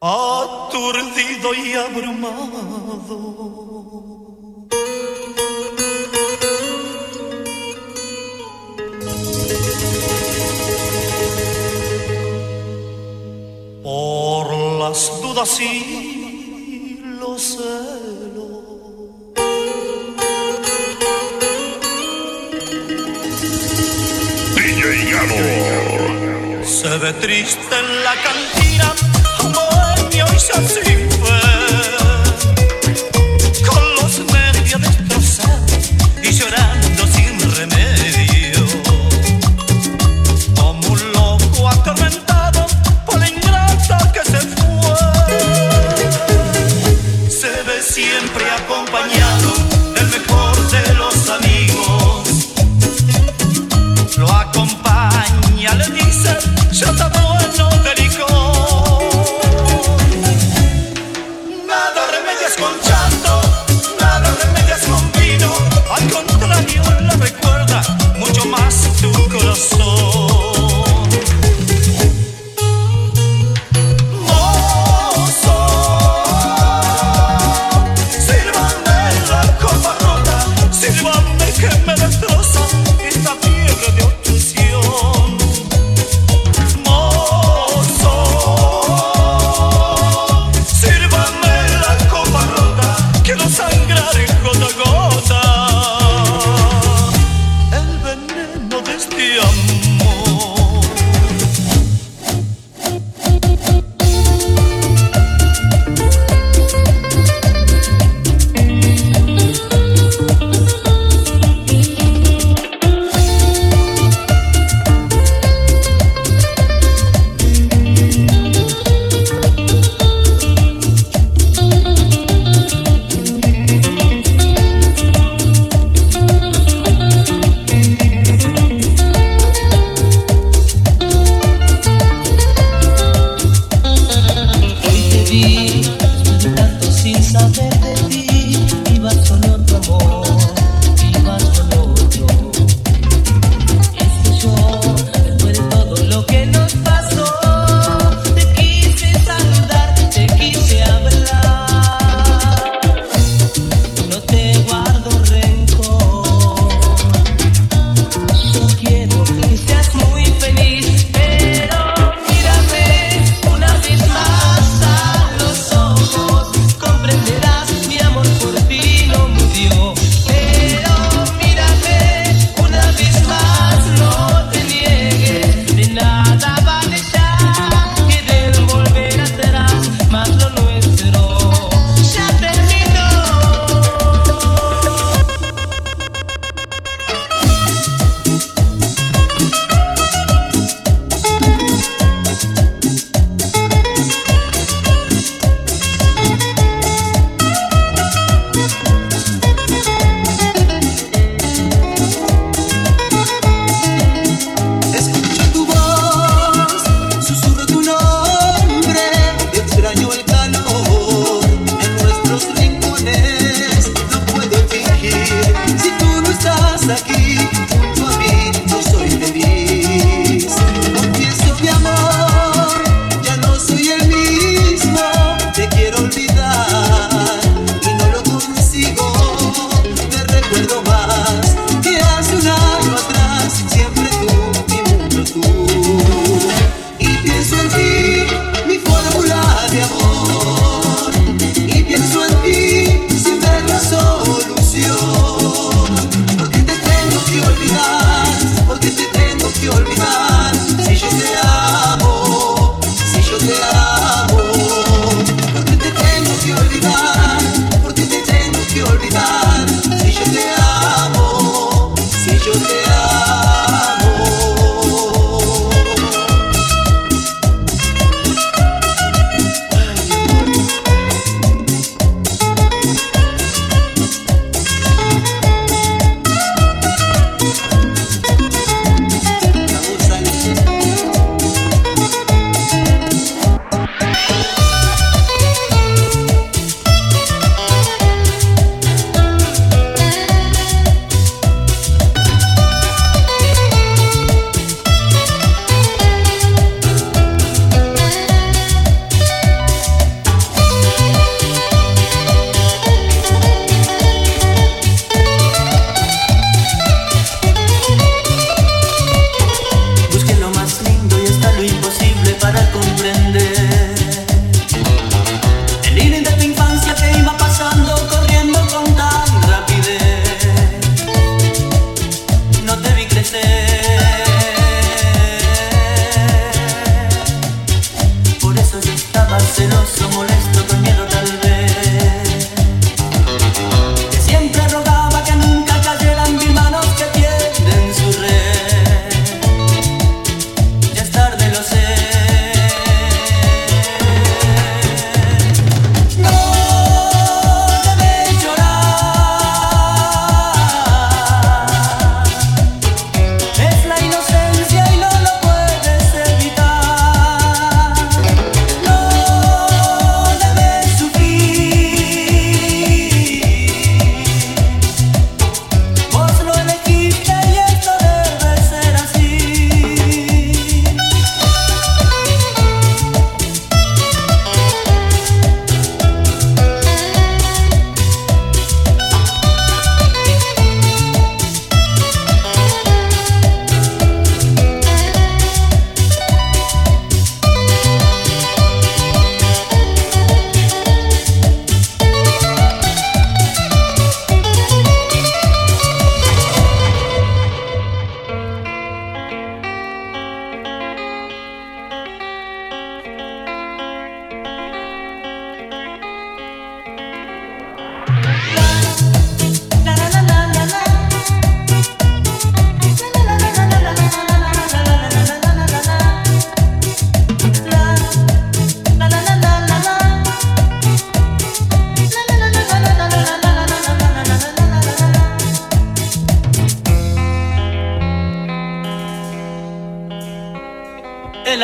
aturdido y abrumado. Por las dudas y los celos. DJ Galo. Se ve triste en la cantina. hoy so soy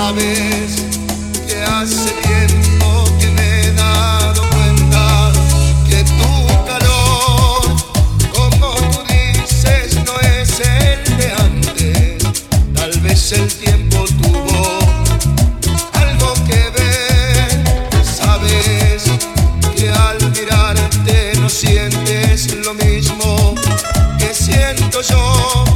sabes que hace tiempo que me he dado cuenta que tu calor, como tú dices, no es el de antes. Tal vez el tiempo tuvo algo que ver. Sabes que al mirarte no sientes lo mismo que siento yo.